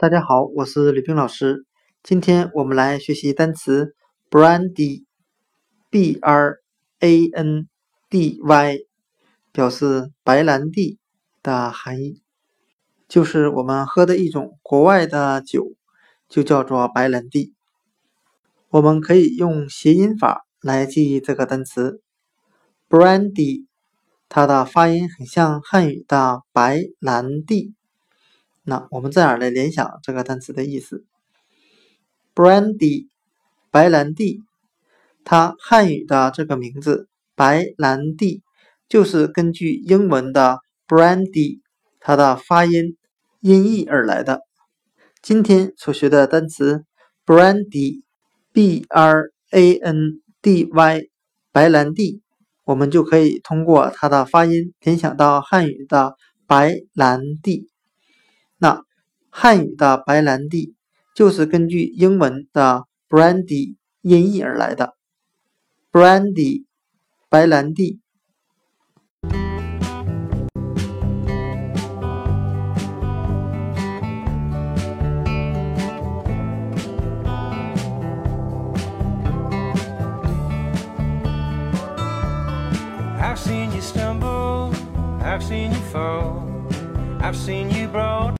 大家好，我是李冰老师。今天我们来学习单词 brandy，b r a n d y，表示白兰地的含义，就是我们喝的一种国外的酒，就叫做白兰地。我们可以用谐音法来记忆这个单词 brandy，它的发音很像汉语的白兰地。那我们这样来联想这个单词的意思，brandy，白兰地，它汉语的这个名字白兰地，就是根据英文的 brandy，它的发音音译而来的。今天所学的单词 brandy，b r a n d y，白兰地，我们就可以通过它的发音联想到汉语的白兰地。那汉语的白兰地就是根据英文的 brandy 音译而来的，brandy 白兰地。I've seen you stumble, I've seen you fall, I've seen you broad.